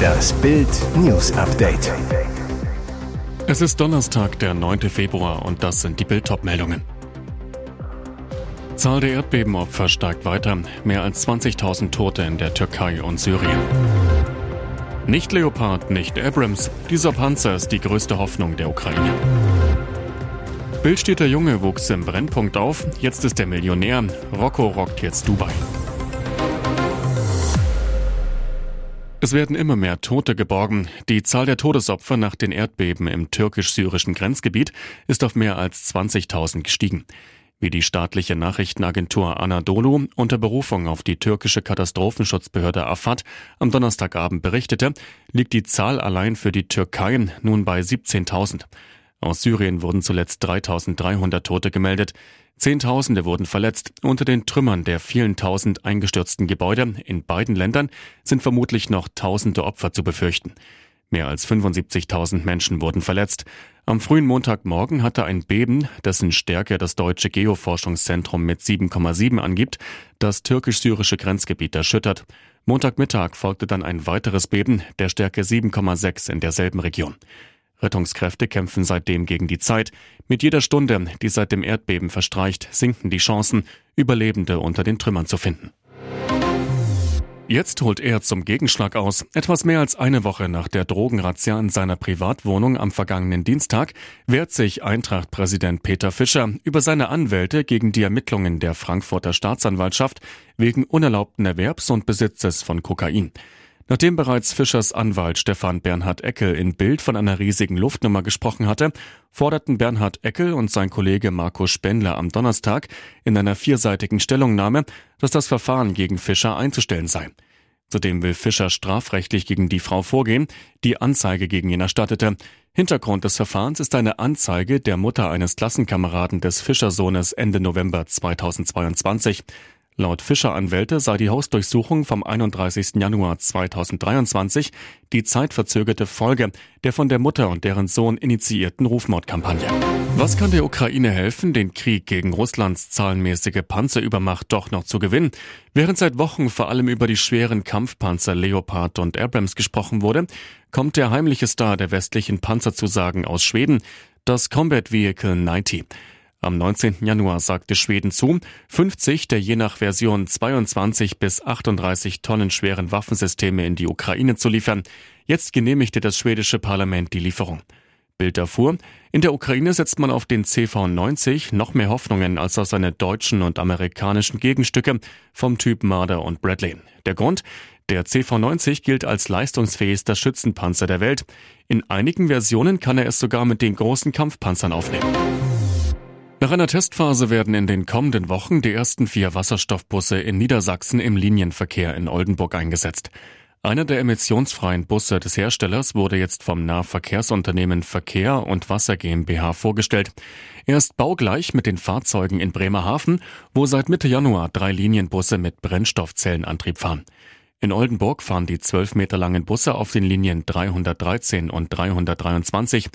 Das Bild News Update. Es ist Donnerstag, der 9. Februar und das sind die Bild meldungen Zahl der Erdbebenopfer steigt weiter. Mehr als 20.000 Tote in der Türkei und Syrien. Nicht Leopard, nicht Abrams. Dieser Panzer ist die größte Hoffnung der Ukraine. Bildstädter Junge wuchs im Brennpunkt auf, jetzt ist er Millionär. Rocco rockt jetzt Dubai. Es werden immer mehr Tote geborgen. Die Zahl der Todesopfer nach den Erdbeben im türkisch-syrischen Grenzgebiet ist auf mehr als 20.000 gestiegen. Wie die staatliche Nachrichtenagentur Anadolu unter Berufung auf die türkische Katastrophenschutzbehörde Afad am Donnerstagabend berichtete, liegt die Zahl allein für die Türkei nun bei 17.000. Aus Syrien wurden zuletzt 3.300 Tote gemeldet. Zehntausende wurden verletzt. Unter den Trümmern der vielen tausend eingestürzten Gebäude in beiden Ländern sind vermutlich noch tausende Opfer zu befürchten. Mehr als 75.000 Menschen wurden verletzt. Am frühen Montagmorgen hatte ein Beben, dessen Stärke das deutsche Geoforschungszentrum mit 7,7 angibt, das türkisch-syrische Grenzgebiet erschüttert. Montagmittag folgte dann ein weiteres Beben der Stärke 7,6 in derselben Region. Rettungskräfte kämpfen seitdem gegen die Zeit. Mit jeder Stunde, die seit dem Erdbeben verstreicht, sinken die Chancen, Überlebende unter den Trümmern zu finden. Jetzt holt er zum Gegenschlag aus. Etwas mehr als eine Woche nach der Drogenrazzia in seiner Privatwohnung am vergangenen Dienstag wehrt sich Eintracht-Präsident Peter Fischer über seine Anwälte gegen die Ermittlungen der Frankfurter Staatsanwaltschaft wegen unerlaubten Erwerbs und Besitzes von Kokain. Nachdem bereits Fischers Anwalt Stefan Bernhard Eckel in Bild von einer riesigen Luftnummer gesprochen hatte, forderten Bernhard Eckel und sein Kollege Markus Spendler am Donnerstag in einer vierseitigen Stellungnahme, dass das Verfahren gegen Fischer einzustellen sei. Zudem will Fischer strafrechtlich gegen die Frau vorgehen, die Anzeige gegen ihn erstattete. Hintergrund des Verfahrens ist eine Anzeige der Mutter eines Klassenkameraden des Fischersohnes Ende November 2022. Laut Fischer-Anwälte sei die Hausdurchsuchung vom 31. Januar 2023 die zeitverzögerte Folge der von der Mutter und deren Sohn initiierten Rufmordkampagne. Was kann der Ukraine helfen, den Krieg gegen Russlands zahlenmäßige Panzerübermacht doch noch zu gewinnen? Während seit Wochen vor allem über die schweren Kampfpanzer Leopard und Abrams gesprochen wurde, kommt der heimliche Star der westlichen Panzerzusagen aus Schweden, das Combat Vehicle 90. Am 19. Januar sagte Schweden zu, 50 der je nach Version 22 bis 38 Tonnen schweren Waffensysteme in die Ukraine zu liefern. Jetzt genehmigte das schwedische Parlament die Lieferung. Bild erfuhr, in der Ukraine setzt man auf den CV-90 noch mehr Hoffnungen als auf seine deutschen und amerikanischen Gegenstücke vom Typ Marder und Bradley. Der Grund? Der CV-90 gilt als leistungsfähigster Schützenpanzer der Welt. In einigen Versionen kann er es sogar mit den großen Kampfpanzern aufnehmen. Nach einer Testphase werden in den kommenden Wochen die ersten vier Wasserstoffbusse in Niedersachsen im Linienverkehr in Oldenburg eingesetzt. Einer der emissionsfreien Busse des Herstellers wurde jetzt vom Nahverkehrsunternehmen Verkehr und Wasser GmbH vorgestellt. Er ist baugleich mit den Fahrzeugen in Bremerhaven, wo seit Mitte Januar drei Linienbusse mit Brennstoffzellenantrieb fahren. In Oldenburg fahren die zwölf Meter langen Busse auf den Linien 313 und 323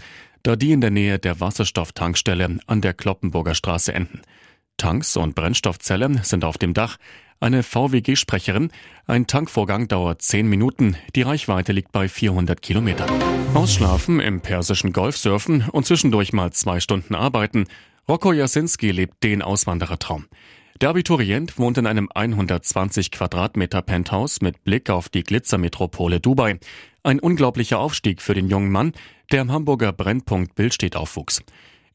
da die in der Nähe der Wasserstofftankstelle an der Kloppenburger Straße enden. Tanks und Brennstoffzellen sind auf dem Dach. Eine VWG-Sprecherin. Ein Tankvorgang dauert 10 Minuten. Die Reichweite liegt bei 400 Kilometern. Ausschlafen, im persischen Golf surfen und zwischendurch mal zwei Stunden arbeiten. Rocco Jasinski lebt den Auswanderertraum. Der Abiturient wohnt in einem 120 Quadratmeter Penthouse mit Blick auf die Glitzermetropole Dubai. Ein unglaublicher Aufstieg für den jungen Mann, der im Hamburger Brennpunkt Bildstedt aufwuchs.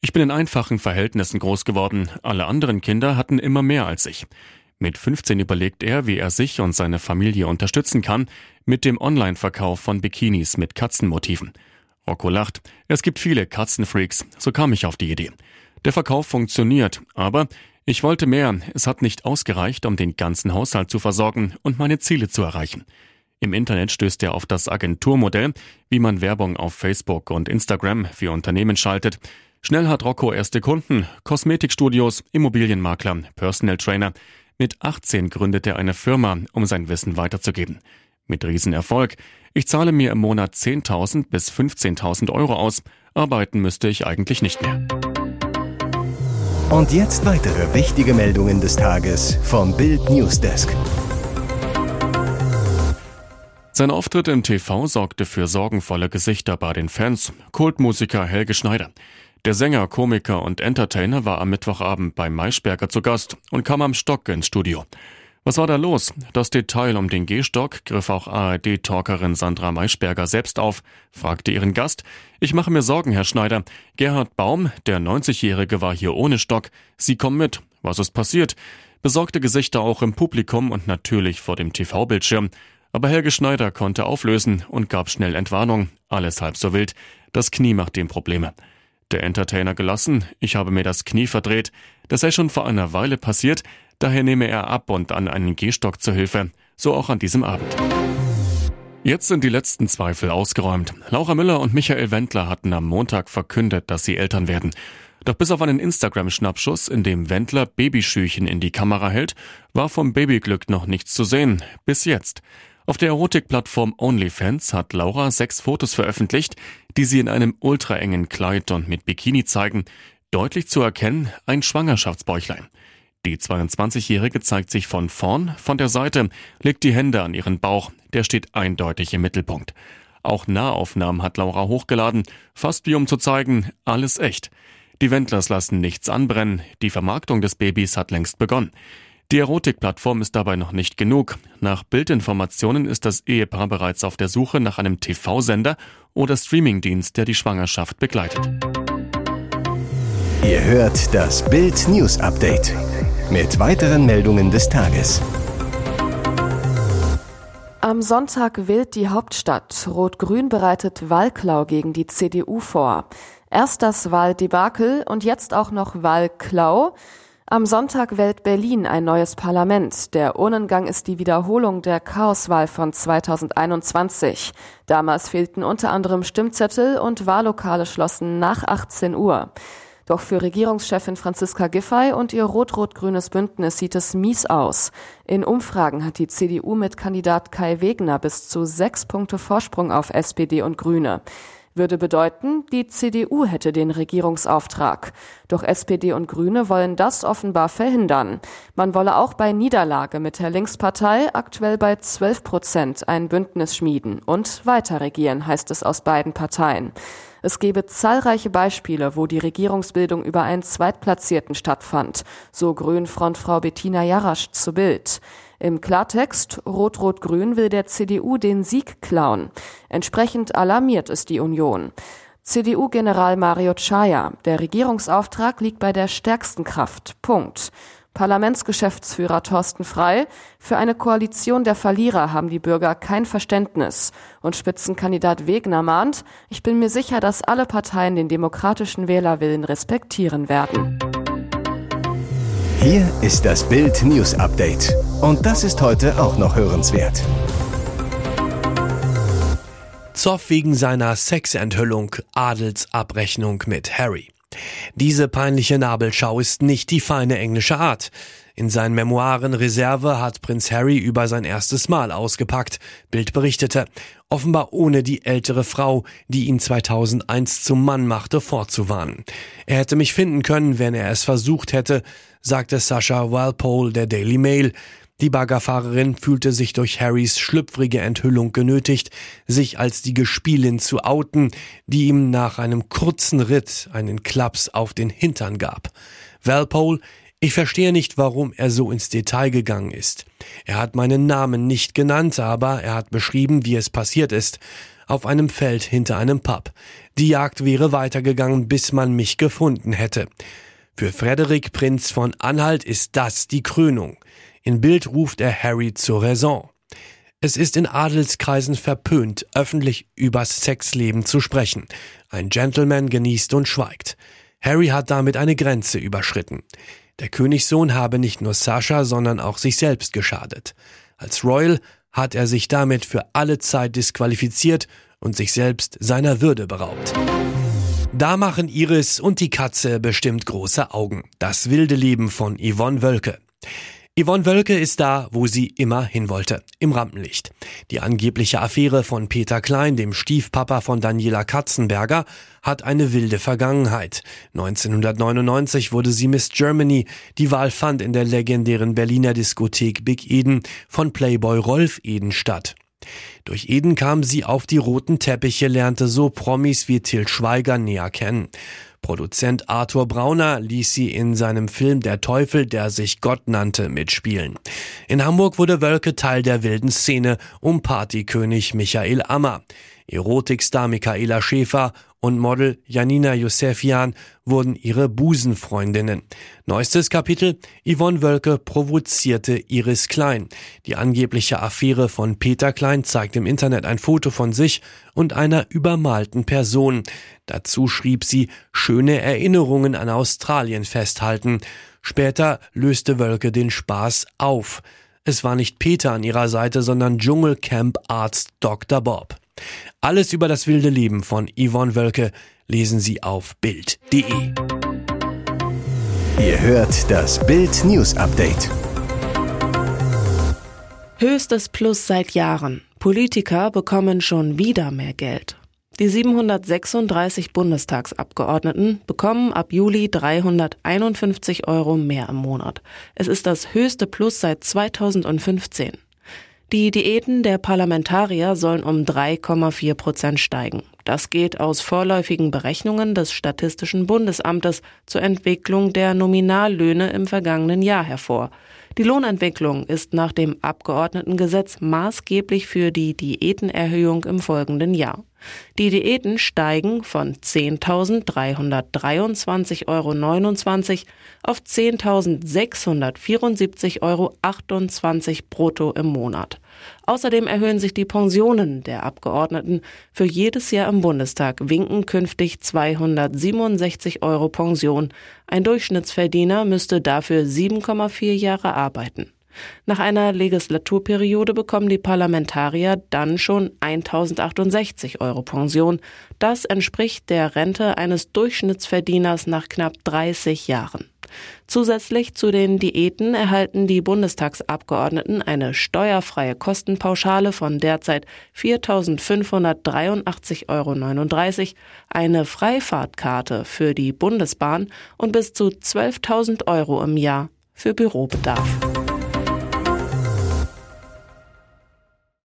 Ich bin in einfachen Verhältnissen groß geworden. Alle anderen Kinder hatten immer mehr als ich. Mit 15 überlegt er, wie er sich und seine Familie unterstützen kann mit dem Online-Verkauf von Bikinis mit Katzenmotiven. Rocco lacht. Es gibt viele Katzenfreaks. So kam ich auf die Idee. Der Verkauf funktioniert, aber ich wollte mehr. Es hat nicht ausgereicht, um den ganzen Haushalt zu versorgen und meine Ziele zu erreichen. Im Internet stößt er auf das Agenturmodell, wie man Werbung auf Facebook und Instagram für Unternehmen schaltet. Schnell hat Rocco erste Kunden, Kosmetikstudios, Immobilienmakler, Personal Trainer. Mit 18 gründet er eine Firma, um sein Wissen weiterzugeben. Mit Riesenerfolg. Ich zahle mir im Monat 10.000 bis 15.000 Euro aus. Arbeiten müsste ich eigentlich nicht mehr. Und jetzt weitere wichtige Meldungen des Tages vom Bild Newsdesk. Sein Auftritt im TV sorgte für sorgenvolle Gesichter bei den Fans. Kultmusiker Helge Schneider. Der Sänger, Komiker und Entertainer war am Mittwochabend bei Maischberger zu Gast und kam am Stock ins Studio. Was war da los? Das Detail um den Gehstock griff auch ARD-Talkerin Sandra Maischberger selbst auf, fragte ihren Gast. Ich mache mir Sorgen, Herr Schneider. Gerhard Baum, der 90-Jährige, war hier ohne Stock. Sie kommen mit. Was ist passiert? Besorgte Gesichter auch im Publikum und natürlich vor dem TV-Bildschirm. Aber Helge Schneider konnte auflösen und gab schnell Entwarnung. Alles halb so wild. Das Knie macht ihm Probleme. Der Entertainer gelassen. Ich habe mir das Knie verdreht. Das sei schon vor einer Weile passiert. Daher nehme er ab und an einen Gehstock zur Hilfe. So auch an diesem Abend. Jetzt sind die letzten Zweifel ausgeräumt. Laura Müller und Michael Wendler hatten am Montag verkündet, dass sie Eltern werden. Doch bis auf einen Instagram-Schnappschuss, in dem Wendler Babyschüchen in die Kamera hält, war vom Babyglück noch nichts zu sehen. Bis jetzt. Auf der Erotikplattform OnlyFans hat Laura sechs Fotos veröffentlicht, die sie in einem ultraengen Kleid und mit Bikini zeigen. Deutlich zu erkennen ein Schwangerschaftsbäuchlein. Die 22-Jährige zeigt sich von vorn, von der Seite, legt die Hände an ihren Bauch, der steht eindeutig im Mittelpunkt. Auch Nahaufnahmen hat Laura hochgeladen, fast wie um zu zeigen, alles echt. Die Wendlers lassen nichts anbrennen, die Vermarktung des Babys hat längst begonnen. Die Erotikplattform ist dabei noch nicht genug. Nach Bildinformationen ist das Ehepaar bereits auf der Suche nach einem TV-Sender oder Streamingdienst, der die Schwangerschaft begleitet. Ihr hört das Bild News Update mit weiteren Meldungen des Tages. Am Sonntag wählt die Hauptstadt. Rot-Grün bereitet Wahlklau gegen die CDU vor. Erst das Wahldebakel und jetzt auch noch Wahlklau. Am Sonntag wählt Berlin ein neues Parlament. Der Urnengang ist die Wiederholung der Chaoswahl von 2021. Damals fehlten unter anderem Stimmzettel und Wahllokale schlossen nach 18 Uhr. Doch für Regierungschefin Franziska Giffey und ihr rot-rot-grünes Bündnis sieht es mies aus. In Umfragen hat die CDU mit Kandidat Kai Wegner bis zu sechs Punkte Vorsprung auf SPD und Grüne würde bedeuten, die CDU hätte den Regierungsauftrag. Doch SPD und Grüne wollen das offenbar verhindern. Man wolle auch bei Niederlage mit der Linkspartei aktuell bei 12 Prozent ein Bündnis schmieden und weiter regieren, heißt es aus beiden Parteien. Es gebe zahlreiche Beispiele, wo die Regierungsbildung über einen Zweitplatzierten stattfand, so Grünfrontfrau Bettina Jarasch zu Bild. Im Klartext, Rot-Rot-Grün will der CDU den Sieg klauen. Entsprechend alarmiert ist die Union. CDU-General Mario Chaya, der Regierungsauftrag liegt bei der stärksten Kraft. Punkt. Parlamentsgeschäftsführer Thorsten Frei, für eine Koalition der Verlierer haben die Bürger kein Verständnis. Und Spitzenkandidat Wegner mahnt, ich bin mir sicher, dass alle Parteien den demokratischen Wählerwillen respektieren werden. Hier ist das Bild News Update. Und das ist heute auch noch hörenswert. Zoff wegen seiner Sexenthüllung, Adelsabrechnung mit Harry. Diese peinliche Nabelschau ist nicht die feine englische Art. In seinen Memoiren Reserve hat Prinz Harry über sein erstes Mal ausgepackt. Bild berichtete, offenbar ohne die ältere Frau, die ihn 2001 zum Mann machte, vorzuwarnen. Er hätte mich finden können, wenn er es versucht hätte, sagte Sascha Walpole der Daily Mail. Die Baggerfahrerin fühlte sich durch Harrys schlüpfrige Enthüllung genötigt, sich als die Gespielin zu outen, die ihm nach einem kurzen Ritt einen Klaps auf den Hintern gab. Walpole, ich verstehe nicht, warum er so ins Detail gegangen ist. Er hat meinen Namen nicht genannt, aber er hat beschrieben, wie es passiert ist. Auf einem Feld hinter einem Pub. Die Jagd wäre weitergegangen, bis man mich gefunden hätte. Für Frederik Prinz von Anhalt ist das die Krönung. In Bild ruft er Harry zur Raison. Es ist in Adelskreisen verpönt, öffentlich übers Sexleben zu sprechen. Ein Gentleman genießt und schweigt. Harry hat damit eine Grenze überschritten. Der Königssohn habe nicht nur Sascha, sondern auch sich selbst geschadet. Als Royal hat er sich damit für alle Zeit disqualifiziert und sich selbst seiner Würde beraubt. Da machen Iris und die Katze bestimmt große Augen. Das wilde Leben von Yvonne Wölke. Yvonne Wölke ist da, wo sie immer hin wollte, im Rampenlicht. Die angebliche Affäre von Peter Klein, dem Stiefpapa von Daniela Katzenberger, hat eine wilde Vergangenheit. 1999 wurde sie Miss Germany. Die Wahl fand in der legendären Berliner Diskothek Big Eden von Playboy Rolf Eden statt. Durch Eden kam sie auf die roten Teppiche, lernte so Promis wie Till Schweiger näher kennen. Produzent Arthur Brauner ließ sie in seinem Film Der Teufel, der sich Gott nannte, mitspielen. In Hamburg wurde Wölke Teil der wilden Szene um Partykönig Michael Ammer. Erotikstar Michaela Schäfer und Model Janina Josefian wurden ihre Busenfreundinnen. Neuestes Kapitel, Yvonne Wölke provozierte Iris Klein. Die angebliche Affäre von Peter Klein zeigt im Internet ein Foto von sich und einer übermalten Person. Dazu schrieb sie, schöne Erinnerungen an Australien festhalten. Später löste Wölke den Spaß auf. Es war nicht Peter an ihrer Seite, sondern Dschungelcamp-Arzt Dr. Bob. Alles über das wilde Leben von Yvonne Wölke lesen Sie auf Bild.de. Ihr hört das Bild News Update. Höchstes Plus seit Jahren. Politiker bekommen schon wieder mehr Geld. Die 736 Bundestagsabgeordneten bekommen ab Juli 351 Euro mehr im Monat. Es ist das höchste Plus seit 2015. Die Diäten der Parlamentarier sollen um 3,4 Prozent steigen. Das geht aus vorläufigen Berechnungen des Statistischen Bundesamtes zur Entwicklung der Nominallöhne im vergangenen Jahr hervor. Die Lohnentwicklung ist nach dem Abgeordnetengesetz maßgeblich für die Diätenerhöhung im folgenden Jahr. Die Diäten steigen von 10.323,29 Euro auf 10.674,28 Euro brutto im Monat. Außerdem erhöhen sich die Pensionen der Abgeordneten. Für jedes Jahr im Bundestag winken künftig 267 Euro Pension. Ein Durchschnittsverdiener müsste dafür 7,4 Jahre arbeiten. Nach einer Legislaturperiode bekommen die Parlamentarier dann schon 1068 Euro Pension. Das entspricht der Rente eines Durchschnittsverdieners nach knapp 30 Jahren. Zusätzlich zu den Diäten erhalten die Bundestagsabgeordneten eine steuerfreie Kostenpauschale von derzeit 4.583,39 Euro, eine Freifahrtkarte für die Bundesbahn und bis zu 12.000 Euro im Jahr für Bürobedarf.